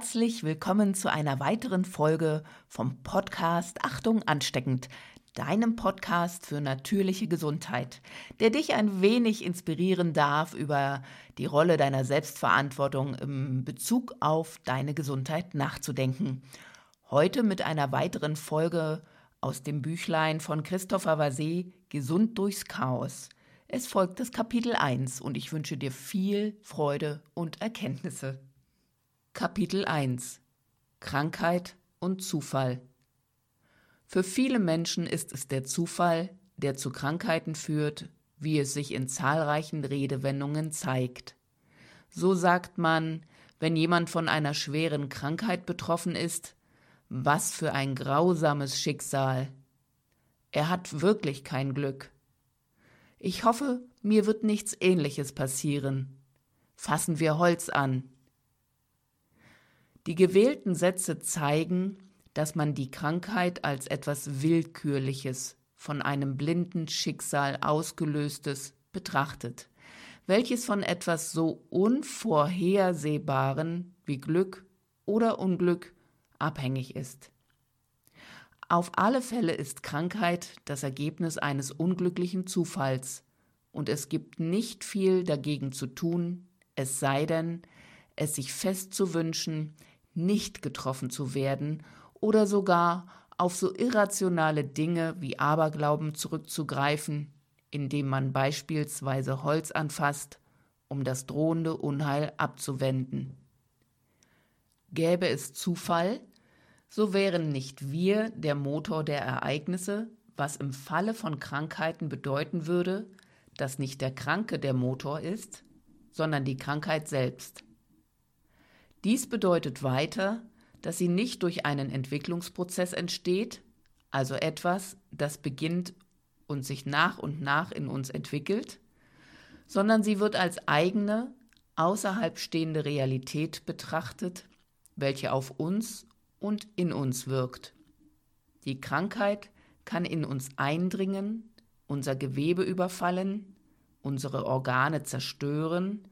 Herzlich willkommen zu einer weiteren Folge vom Podcast Achtung ansteckend, deinem Podcast für natürliche Gesundheit, der dich ein wenig inspirieren darf über die Rolle deiner Selbstverantwortung im Bezug auf deine Gesundheit nachzudenken. Heute mit einer weiteren Folge aus dem Büchlein von Christopher Vasset Gesund durchs Chaos. Es folgt das Kapitel 1 und ich wünsche dir viel Freude und Erkenntnisse. Kapitel 1 Krankheit und Zufall Für viele Menschen ist es der Zufall, der zu Krankheiten führt, wie es sich in zahlreichen Redewendungen zeigt. So sagt man, wenn jemand von einer schweren Krankheit betroffen ist, was für ein grausames Schicksal. Er hat wirklich kein Glück. Ich hoffe, mir wird nichts Ähnliches passieren. Fassen wir Holz an. Die gewählten Sätze zeigen, dass man die Krankheit als etwas Willkürliches, von einem blinden Schicksal ausgelöstes betrachtet, welches von etwas so Unvorhersehbaren wie Glück oder Unglück abhängig ist. Auf alle Fälle ist Krankheit das Ergebnis eines unglücklichen Zufalls, und es gibt nicht viel dagegen zu tun, es sei denn, es sich fest zu wünschen, nicht getroffen zu werden oder sogar auf so irrationale Dinge wie Aberglauben zurückzugreifen, indem man beispielsweise Holz anfasst, um das drohende Unheil abzuwenden. Gäbe es Zufall, so wären nicht wir der Motor der Ereignisse, was im Falle von Krankheiten bedeuten würde, dass nicht der Kranke der Motor ist, sondern die Krankheit selbst. Dies bedeutet weiter, dass sie nicht durch einen Entwicklungsprozess entsteht, also etwas, das beginnt und sich nach und nach in uns entwickelt, sondern sie wird als eigene, außerhalb stehende Realität betrachtet, welche auf uns und in uns wirkt. Die Krankheit kann in uns eindringen, unser Gewebe überfallen, unsere Organe zerstören,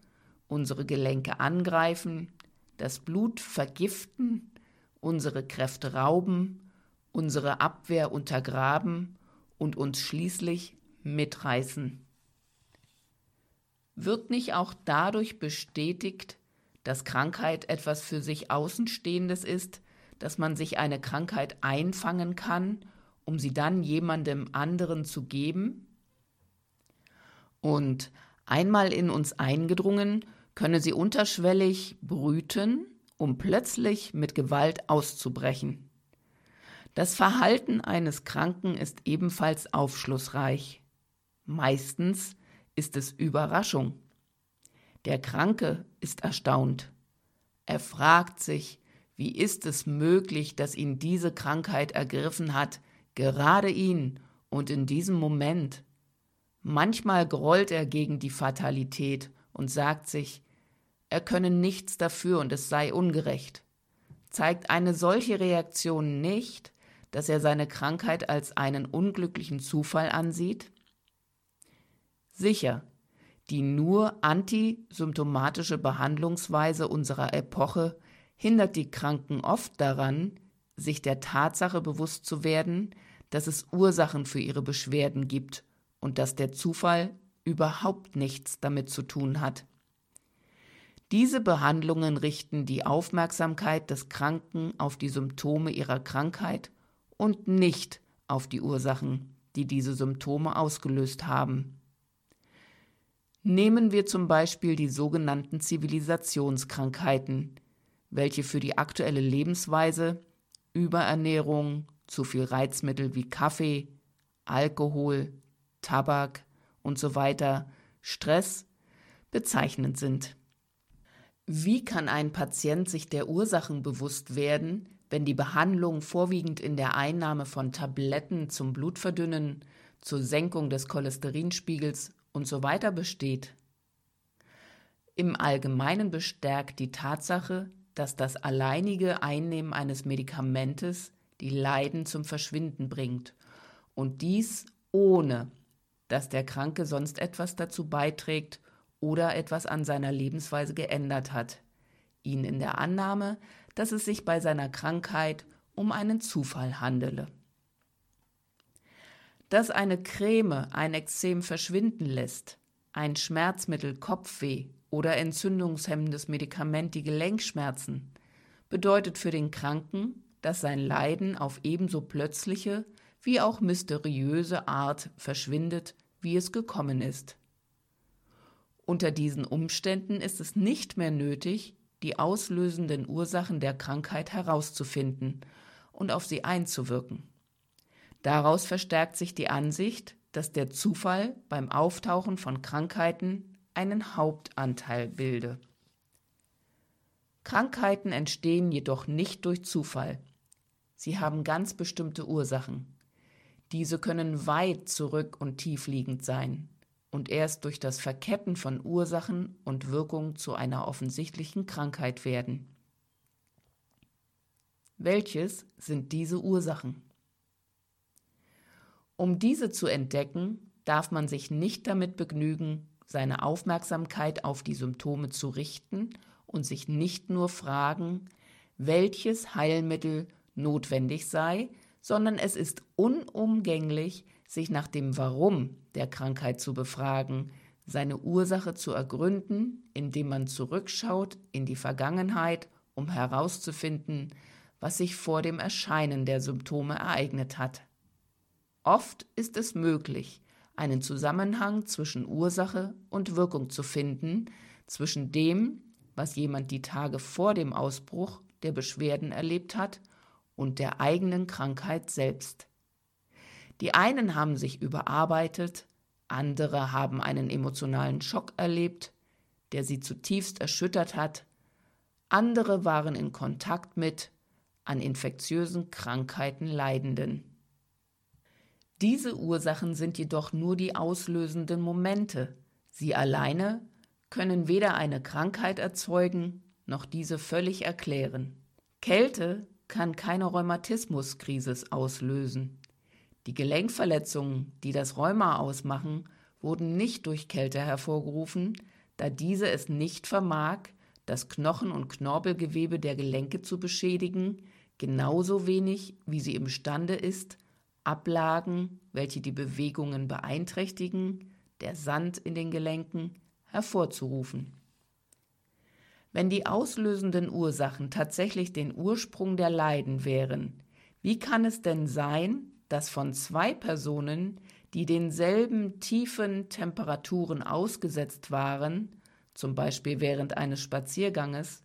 unsere Gelenke angreifen, das Blut vergiften, unsere Kräfte rauben, unsere Abwehr untergraben und uns schließlich mitreißen. Wird nicht auch dadurch bestätigt, dass Krankheit etwas für sich Außenstehendes ist, dass man sich eine Krankheit einfangen kann, um sie dann jemandem anderen zu geben? Und einmal in uns eingedrungen, könne sie unterschwellig brüten, um plötzlich mit Gewalt auszubrechen. Das Verhalten eines Kranken ist ebenfalls aufschlussreich. Meistens ist es Überraschung. Der Kranke ist erstaunt. Er fragt sich, wie ist es möglich, dass ihn diese Krankheit ergriffen hat, gerade ihn und in diesem Moment? Manchmal grollt er gegen die Fatalität und sagt sich, er könne nichts dafür und es sei ungerecht. Zeigt eine solche Reaktion nicht, dass er seine Krankheit als einen unglücklichen Zufall ansieht? Sicher, die nur antisymptomatische Behandlungsweise unserer Epoche hindert die Kranken oft daran, sich der Tatsache bewusst zu werden, dass es Ursachen für ihre Beschwerden gibt und dass der Zufall überhaupt nichts damit zu tun hat. Diese Behandlungen richten die Aufmerksamkeit des Kranken auf die Symptome ihrer Krankheit und nicht auf die Ursachen, die diese Symptome ausgelöst haben. Nehmen wir zum Beispiel die sogenannten Zivilisationskrankheiten, welche für die aktuelle Lebensweise, Überernährung, zu viel Reizmittel wie Kaffee, Alkohol, Tabak und so Stress bezeichnend sind. Wie kann ein Patient sich der Ursachen bewusst werden, wenn die Behandlung vorwiegend in der Einnahme von Tabletten zum Blutverdünnen, zur Senkung des Cholesterinspiegels und so besteht? Im Allgemeinen bestärkt die Tatsache, dass das alleinige Einnehmen eines Medikamentes die Leiden zum Verschwinden bringt und dies ohne, dass der Kranke sonst etwas dazu beiträgt oder etwas an seiner Lebensweise geändert hat. ihn in der Annahme, dass es sich bei seiner Krankheit um einen Zufall handele. Dass eine Creme ein Ekzem verschwinden lässt, ein Schmerzmittel Kopfweh oder entzündungshemmendes Medikament die Gelenkschmerzen, bedeutet für den Kranken, dass sein Leiden auf ebenso plötzliche wie auch mysteriöse Art verschwindet, wie es gekommen ist. Unter diesen Umständen ist es nicht mehr nötig, die auslösenden Ursachen der Krankheit herauszufinden und auf sie einzuwirken. Daraus verstärkt sich die Ansicht, dass der Zufall beim Auftauchen von Krankheiten einen Hauptanteil bilde. Krankheiten entstehen jedoch nicht durch Zufall. Sie haben ganz bestimmte Ursachen. Diese können weit zurück und tiefliegend sein und erst durch das Verketten von Ursachen und Wirkung zu einer offensichtlichen Krankheit werden. Welches sind diese Ursachen? Um diese zu entdecken, darf man sich nicht damit begnügen, seine Aufmerksamkeit auf die Symptome zu richten und sich nicht nur fragen, welches Heilmittel notwendig sei, sondern es ist unumgänglich, sich nach dem Warum der Krankheit zu befragen, seine Ursache zu ergründen, indem man zurückschaut in die Vergangenheit, um herauszufinden, was sich vor dem Erscheinen der Symptome ereignet hat. Oft ist es möglich, einen Zusammenhang zwischen Ursache und Wirkung zu finden, zwischen dem, was jemand die Tage vor dem Ausbruch der Beschwerden erlebt hat, und der eigenen Krankheit selbst. Die einen haben sich überarbeitet, andere haben einen emotionalen Schock erlebt, der sie zutiefst erschüttert hat, andere waren in Kontakt mit an infektiösen Krankheiten Leidenden. Diese Ursachen sind jedoch nur die auslösenden Momente. Sie alleine können weder eine Krankheit erzeugen noch diese völlig erklären. Kälte kann keine Rheumatismuskrise auslösen. Die Gelenkverletzungen, die das Rheuma ausmachen, wurden nicht durch Kälte hervorgerufen, da diese es nicht vermag, das Knochen- und Knorpelgewebe der Gelenke zu beschädigen, genauso wenig wie sie imstande ist, Ablagen, welche die Bewegungen beeinträchtigen, der Sand in den Gelenken, hervorzurufen. Wenn die auslösenden Ursachen tatsächlich den Ursprung der Leiden wären, wie kann es denn sein, dass von zwei Personen, die denselben tiefen Temperaturen ausgesetzt waren, zum Beispiel während eines Spazierganges,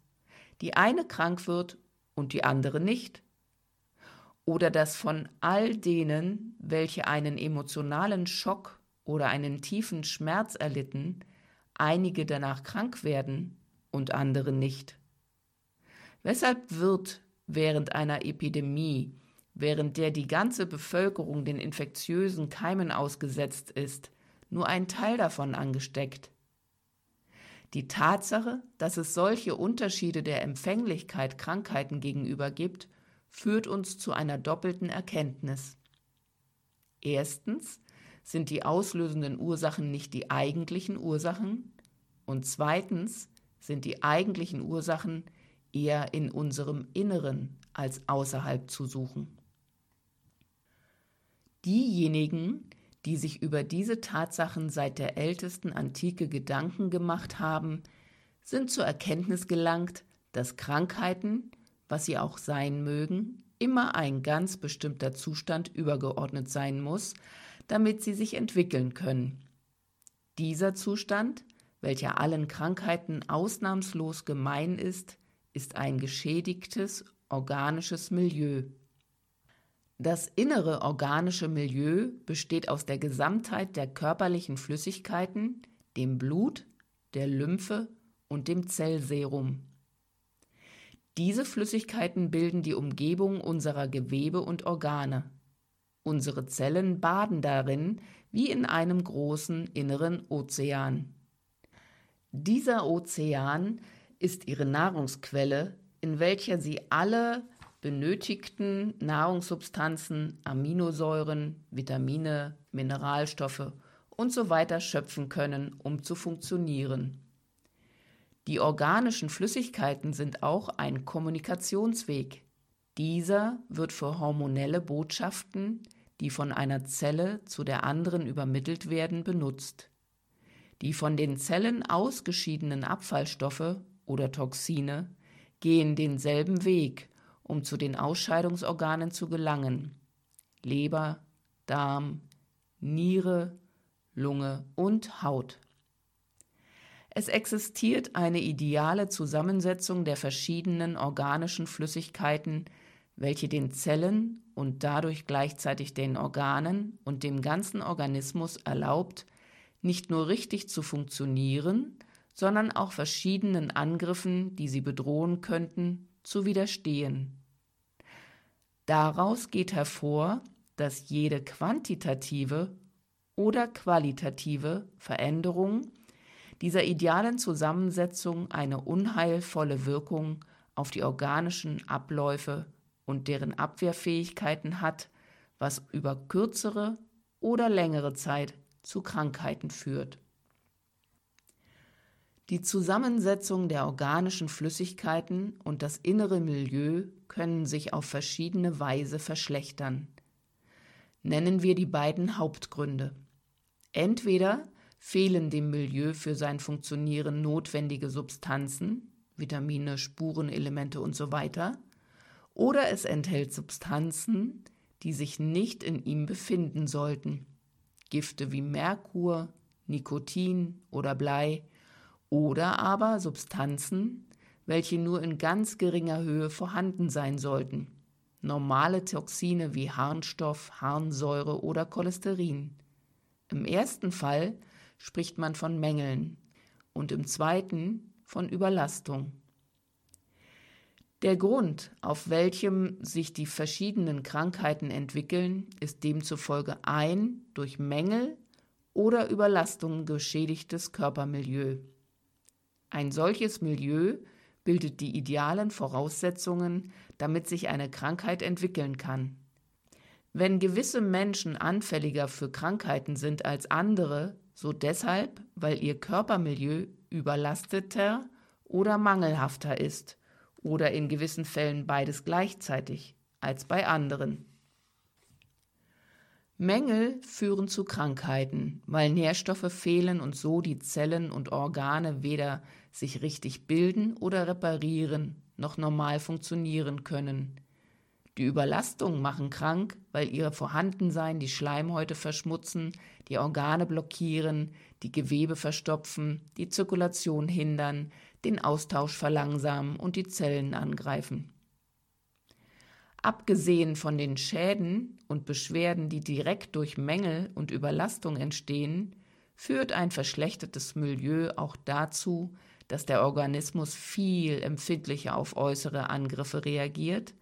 die eine krank wird und die andere nicht? Oder dass von all denen, welche einen emotionalen Schock oder einen tiefen Schmerz erlitten, einige danach krank werden und andere nicht? Weshalb wird während einer Epidemie, während der die ganze Bevölkerung den infektiösen Keimen ausgesetzt ist, nur ein Teil davon angesteckt? Die Tatsache, dass es solche Unterschiede der Empfänglichkeit Krankheiten gegenüber gibt, führt uns zu einer doppelten Erkenntnis. Erstens sind die auslösenden Ursachen nicht die eigentlichen Ursachen und zweitens sind die eigentlichen Ursachen eher in unserem Inneren als außerhalb zu suchen. Diejenigen, die sich über diese Tatsachen seit der ältesten Antike Gedanken gemacht haben, sind zur Erkenntnis gelangt, dass Krankheiten, was sie auch sein mögen, immer ein ganz bestimmter Zustand übergeordnet sein muss, damit sie sich entwickeln können. Dieser Zustand welcher allen Krankheiten ausnahmslos gemein ist, ist ein geschädigtes organisches Milieu. Das innere organische Milieu besteht aus der Gesamtheit der körperlichen Flüssigkeiten, dem Blut, der Lymphe und dem Zellserum. Diese Flüssigkeiten bilden die Umgebung unserer Gewebe und Organe. Unsere Zellen baden darin wie in einem großen inneren Ozean. Dieser Ozean ist ihre Nahrungsquelle, in welcher sie alle benötigten Nahrungssubstanzen, Aminosäuren, Vitamine, Mineralstoffe und so weiter schöpfen können, um zu funktionieren. Die organischen Flüssigkeiten sind auch ein Kommunikationsweg. Dieser wird für hormonelle Botschaften, die von einer Zelle zu der anderen übermittelt werden, benutzt. Die von den Zellen ausgeschiedenen Abfallstoffe oder Toxine gehen denselben Weg, um zu den Ausscheidungsorganen zu gelangen. Leber, Darm, Niere, Lunge und Haut. Es existiert eine ideale Zusammensetzung der verschiedenen organischen Flüssigkeiten, welche den Zellen und dadurch gleichzeitig den Organen und dem ganzen Organismus erlaubt, nicht nur richtig zu funktionieren, sondern auch verschiedenen Angriffen, die sie bedrohen könnten, zu widerstehen. Daraus geht hervor, dass jede quantitative oder qualitative Veränderung dieser idealen Zusammensetzung eine unheilvolle Wirkung auf die organischen Abläufe und deren Abwehrfähigkeiten hat, was über kürzere oder längere Zeit zu Krankheiten führt. Die Zusammensetzung der organischen Flüssigkeiten und das innere Milieu können sich auf verschiedene Weise verschlechtern. Nennen wir die beiden Hauptgründe. Entweder fehlen dem Milieu für sein Funktionieren notwendige Substanzen, Vitamine, Spurenelemente usw. So oder es enthält Substanzen, die sich nicht in ihm befinden sollten. Gifte wie Merkur, Nikotin oder Blei oder aber Substanzen, welche nur in ganz geringer Höhe vorhanden sein sollten. Normale Toxine wie Harnstoff, Harnsäure oder Cholesterin. Im ersten Fall spricht man von Mängeln und im zweiten von Überlastung. Der Grund, auf welchem sich die verschiedenen Krankheiten entwickeln, ist demzufolge ein durch Mängel oder Überlastung geschädigtes Körpermilieu. Ein solches Milieu bildet die idealen Voraussetzungen, damit sich eine Krankheit entwickeln kann. Wenn gewisse Menschen anfälliger für Krankheiten sind als andere, so deshalb, weil ihr Körpermilieu überlasteter oder mangelhafter ist oder in gewissen Fällen beides gleichzeitig als bei anderen. Mängel führen zu Krankheiten, weil Nährstoffe fehlen und so die Zellen und Organe weder sich richtig bilden oder reparieren noch normal funktionieren können. Die Überlastungen machen krank, weil ihr Vorhandensein die Schleimhäute verschmutzen, die Organe blockieren, die Gewebe verstopfen, die Zirkulation hindern, den Austausch verlangsamen und die Zellen angreifen. Abgesehen von den Schäden und Beschwerden, die direkt durch Mängel und Überlastung entstehen, führt ein verschlechtertes Milieu auch dazu, dass der Organismus viel empfindlicher auf äußere Angriffe reagiert,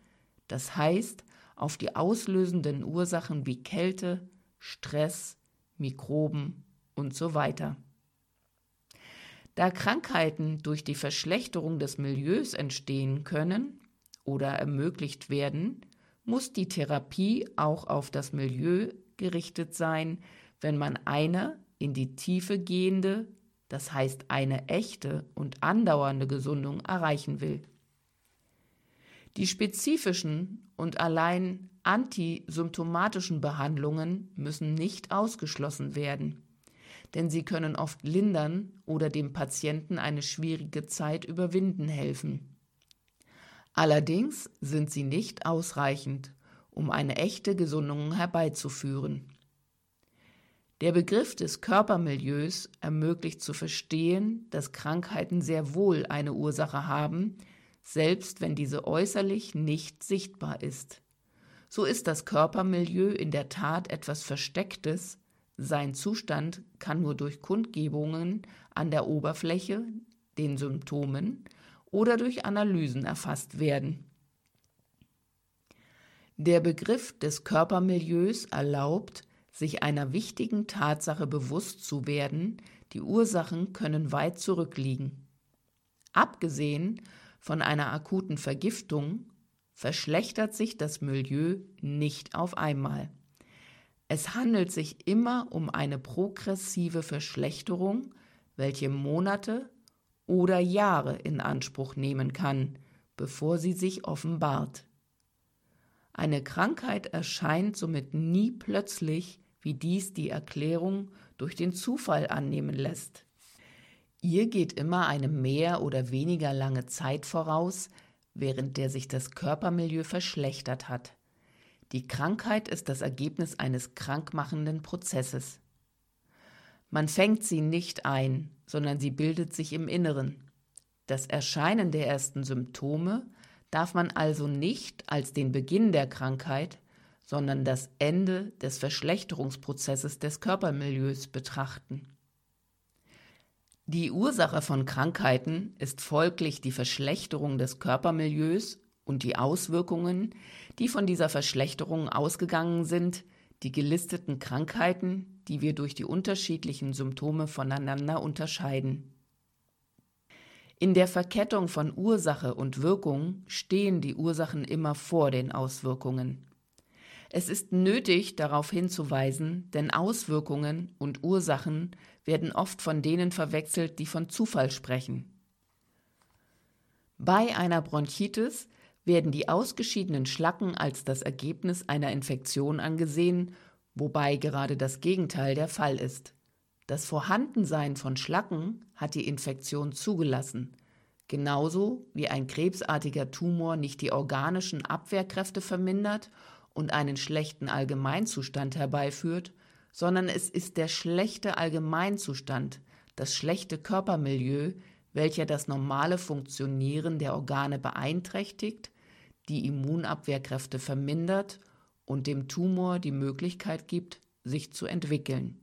das heißt auf die auslösenden Ursachen wie Kälte, Stress, Mikroben und so weiter. Da Krankheiten durch die Verschlechterung des Milieus entstehen können oder ermöglicht werden, muss die Therapie auch auf das Milieu gerichtet sein, wenn man eine in die Tiefe gehende, das heißt eine echte und andauernde Gesundung erreichen will. Die spezifischen und allein antisymptomatischen Behandlungen müssen nicht ausgeschlossen werden denn sie können oft lindern oder dem Patienten eine schwierige Zeit überwinden helfen. Allerdings sind sie nicht ausreichend, um eine echte Gesundung herbeizuführen. Der Begriff des Körpermilieus ermöglicht zu verstehen, dass Krankheiten sehr wohl eine Ursache haben, selbst wenn diese äußerlich nicht sichtbar ist. So ist das Körpermilieu in der Tat etwas Verstecktes, sein Zustand kann nur durch Kundgebungen an der Oberfläche, den Symptomen oder durch Analysen erfasst werden. Der Begriff des Körpermilieus erlaubt, sich einer wichtigen Tatsache bewusst zu werden, die Ursachen können weit zurückliegen. Abgesehen von einer akuten Vergiftung verschlechtert sich das Milieu nicht auf einmal. Es handelt sich immer um eine progressive Verschlechterung, welche Monate oder Jahre in Anspruch nehmen kann, bevor sie sich offenbart. Eine Krankheit erscheint somit nie plötzlich, wie dies die Erklärung durch den Zufall annehmen lässt. Ihr geht immer eine mehr oder weniger lange Zeit voraus, während der sich das Körpermilieu verschlechtert hat. Die Krankheit ist das Ergebnis eines krankmachenden Prozesses. Man fängt sie nicht ein, sondern sie bildet sich im Inneren. Das Erscheinen der ersten Symptome darf man also nicht als den Beginn der Krankheit, sondern das Ende des Verschlechterungsprozesses des Körpermilieus betrachten. Die Ursache von Krankheiten ist folglich die Verschlechterung des Körpermilieus und die Auswirkungen, die von dieser Verschlechterung ausgegangen sind, die gelisteten Krankheiten, die wir durch die unterschiedlichen Symptome voneinander unterscheiden. In der Verkettung von Ursache und Wirkung stehen die Ursachen immer vor den Auswirkungen. Es ist nötig, darauf hinzuweisen, denn Auswirkungen und Ursachen werden oft von denen verwechselt, die von Zufall sprechen. Bei einer Bronchitis werden die ausgeschiedenen Schlacken als das Ergebnis einer Infektion angesehen, wobei gerade das Gegenteil der Fall ist. Das Vorhandensein von Schlacken hat die Infektion zugelassen, genauso wie ein krebsartiger Tumor nicht die organischen Abwehrkräfte vermindert und einen schlechten Allgemeinzustand herbeiführt, sondern es ist der schlechte Allgemeinzustand, das schlechte Körpermilieu, welcher das normale Funktionieren der Organe beeinträchtigt, die Immunabwehrkräfte vermindert und dem Tumor die Möglichkeit gibt, sich zu entwickeln.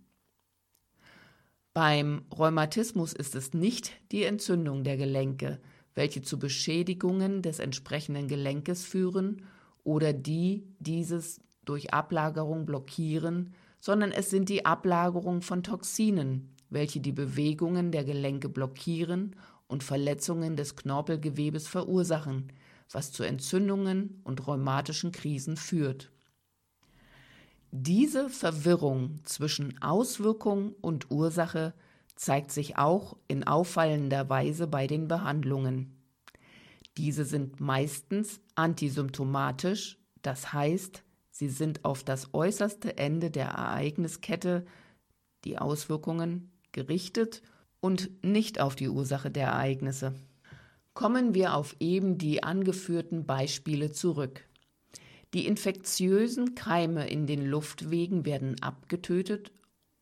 Beim Rheumatismus ist es nicht die Entzündung der Gelenke, welche zu Beschädigungen des entsprechenden Gelenkes führen oder die dieses durch Ablagerung blockieren, sondern es sind die Ablagerungen von Toxinen, welche die Bewegungen der Gelenke blockieren und Verletzungen des Knorpelgewebes verursachen, was zu Entzündungen und rheumatischen Krisen führt. Diese Verwirrung zwischen Auswirkung und Ursache zeigt sich auch in auffallender Weise bei den Behandlungen. Diese sind meistens antisymptomatisch, das heißt, sie sind auf das äußerste Ende der Ereigniskette, die Auswirkungen, gerichtet und nicht auf die Ursache der Ereignisse. Kommen wir auf eben die angeführten Beispiele zurück. Die infektiösen Keime in den Luftwegen werden abgetötet,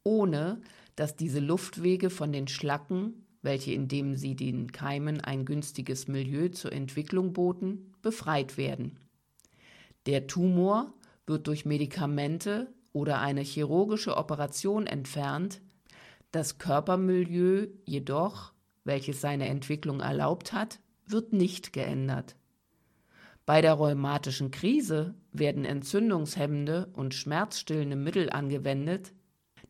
ohne dass diese Luftwege von den Schlacken, welche indem sie den Keimen ein günstiges Milieu zur Entwicklung boten, befreit werden. Der Tumor wird durch Medikamente oder eine chirurgische Operation entfernt, das Körpermilieu jedoch, welches seine Entwicklung erlaubt hat, wird nicht geändert. Bei der rheumatischen Krise werden entzündungshemmende und schmerzstillende Mittel angewendet.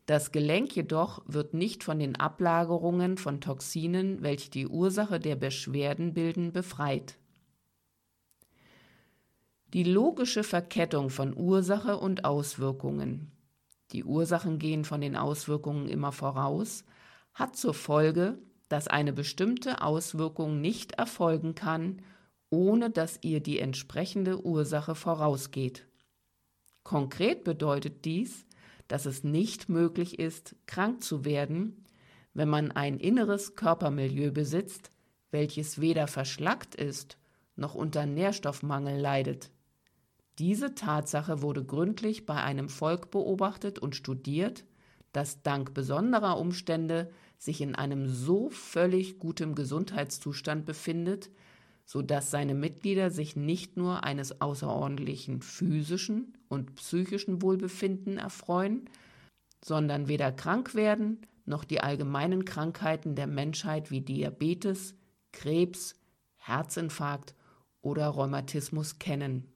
Das Gelenk jedoch wird nicht von den Ablagerungen von Toxinen, welche die Ursache der Beschwerden bilden, befreit. Die logische Verkettung von Ursache und Auswirkungen. Die Ursachen gehen von den Auswirkungen immer voraus, hat zur Folge, dass eine bestimmte Auswirkung nicht erfolgen kann, ohne dass ihr die entsprechende Ursache vorausgeht. Konkret bedeutet dies, dass es nicht möglich ist, krank zu werden, wenn man ein inneres Körpermilieu besitzt, welches weder verschlackt ist noch unter Nährstoffmangel leidet. Diese Tatsache wurde gründlich bei einem Volk beobachtet und studiert, das dank besonderer Umstände sich in einem so völlig gutem Gesundheitszustand befindet, so dass seine Mitglieder sich nicht nur eines außerordentlichen physischen und psychischen Wohlbefinden erfreuen, sondern weder krank werden noch die allgemeinen Krankheiten der Menschheit wie Diabetes, Krebs, Herzinfarkt oder Rheumatismus kennen.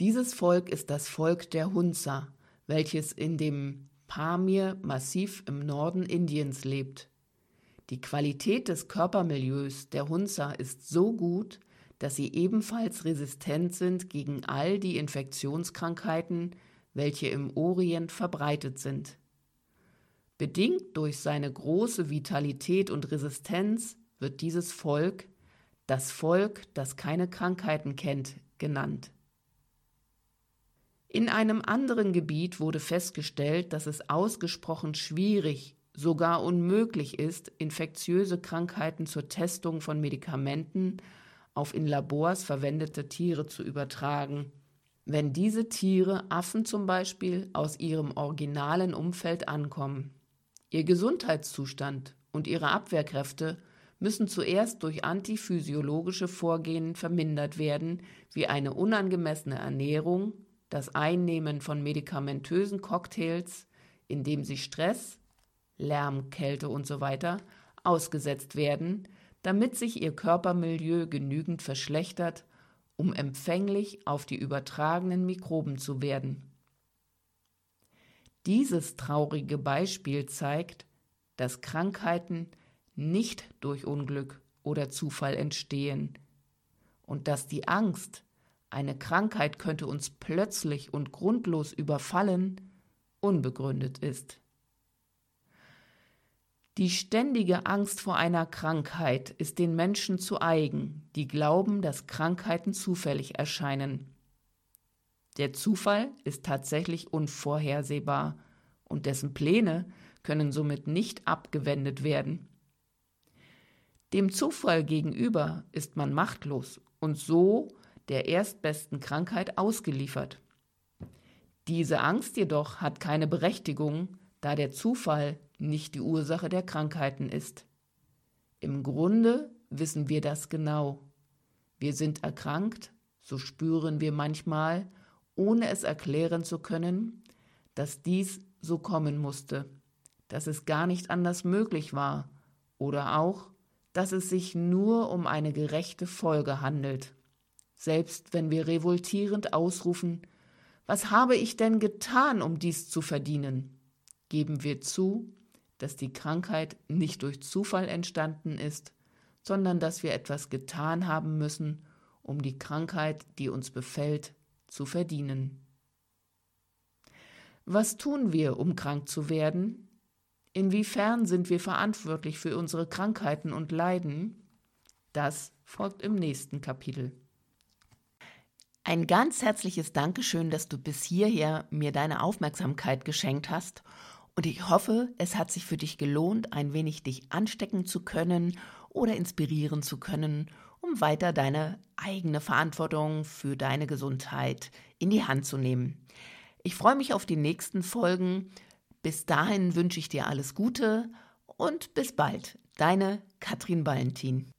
Dieses Volk ist das Volk der Hunza, welches in dem Pamir massiv im Norden Indiens lebt. Die Qualität des Körpermilieus der Hunza ist so gut, dass sie ebenfalls resistent sind gegen all die Infektionskrankheiten, welche im Orient verbreitet sind. Bedingt durch seine große Vitalität und Resistenz wird dieses Volk das Volk, das keine Krankheiten kennt, genannt. In einem anderen Gebiet wurde festgestellt, dass es ausgesprochen schwierig, sogar unmöglich ist, infektiöse Krankheiten zur Testung von Medikamenten auf in Labors verwendete Tiere zu übertragen, wenn diese Tiere Affen zum Beispiel aus ihrem originalen Umfeld ankommen. Ihr Gesundheitszustand und ihre Abwehrkräfte müssen zuerst durch antiphysiologische Vorgehen vermindert werden, wie eine unangemessene Ernährung, das Einnehmen von medikamentösen Cocktails, indem sie Stress, Lärm, Kälte usw. So ausgesetzt werden, damit sich ihr Körpermilieu genügend verschlechtert, um empfänglich auf die übertragenen Mikroben zu werden. Dieses traurige Beispiel zeigt, dass Krankheiten nicht durch Unglück oder Zufall entstehen und dass die Angst, eine Krankheit könnte uns plötzlich und grundlos überfallen, unbegründet ist. Die ständige Angst vor einer Krankheit ist den Menschen zu eigen, die glauben, dass Krankheiten zufällig erscheinen. Der Zufall ist tatsächlich unvorhersehbar und dessen Pläne können somit nicht abgewendet werden. Dem Zufall gegenüber ist man machtlos und so der erstbesten Krankheit ausgeliefert. Diese Angst jedoch hat keine Berechtigung, da der Zufall nicht die Ursache der Krankheiten ist. Im Grunde wissen wir das genau. Wir sind erkrankt, so spüren wir manchmal, ohne es erklären zu können, dass dies so kommen musste, dass es gar nicht anders möglich war oder auch, dass es sich nur um eine gerechte Folge handelt. Selbst wenn wir revoltierend ausrufen, was habe ich denn getan, um dies zu verdienen? Geben wir zu, dass die Krankheit nicht durch Zufall entstanden ist, sondern dass wir etwas getan haben müssen, um die Krankheit, die uns befällt, zu verdienen. Was tun wir, um krank zu werden? Inwiefern sind wir verantwortlich für unsere Krankheiten und Leiden? Das folgt im nächsten Kapitel. Ein ganz herzliches Dankeschön, dass du bis hierher mir deine Aufmerksamkeit geschenkt hast und ich hoffe, es hat sich für dich gelohnt, ein wenig dich anstecken zu können oder inspirieren zu können, um weiter deine eigene Verantwortung für deine Gesundheit in die Hand zu nehmen. Ich freue mich auf die nächsten Folgen. Bis dahin wünsche ich dir alles Gute und bis bald. Deine Katrin Valentin.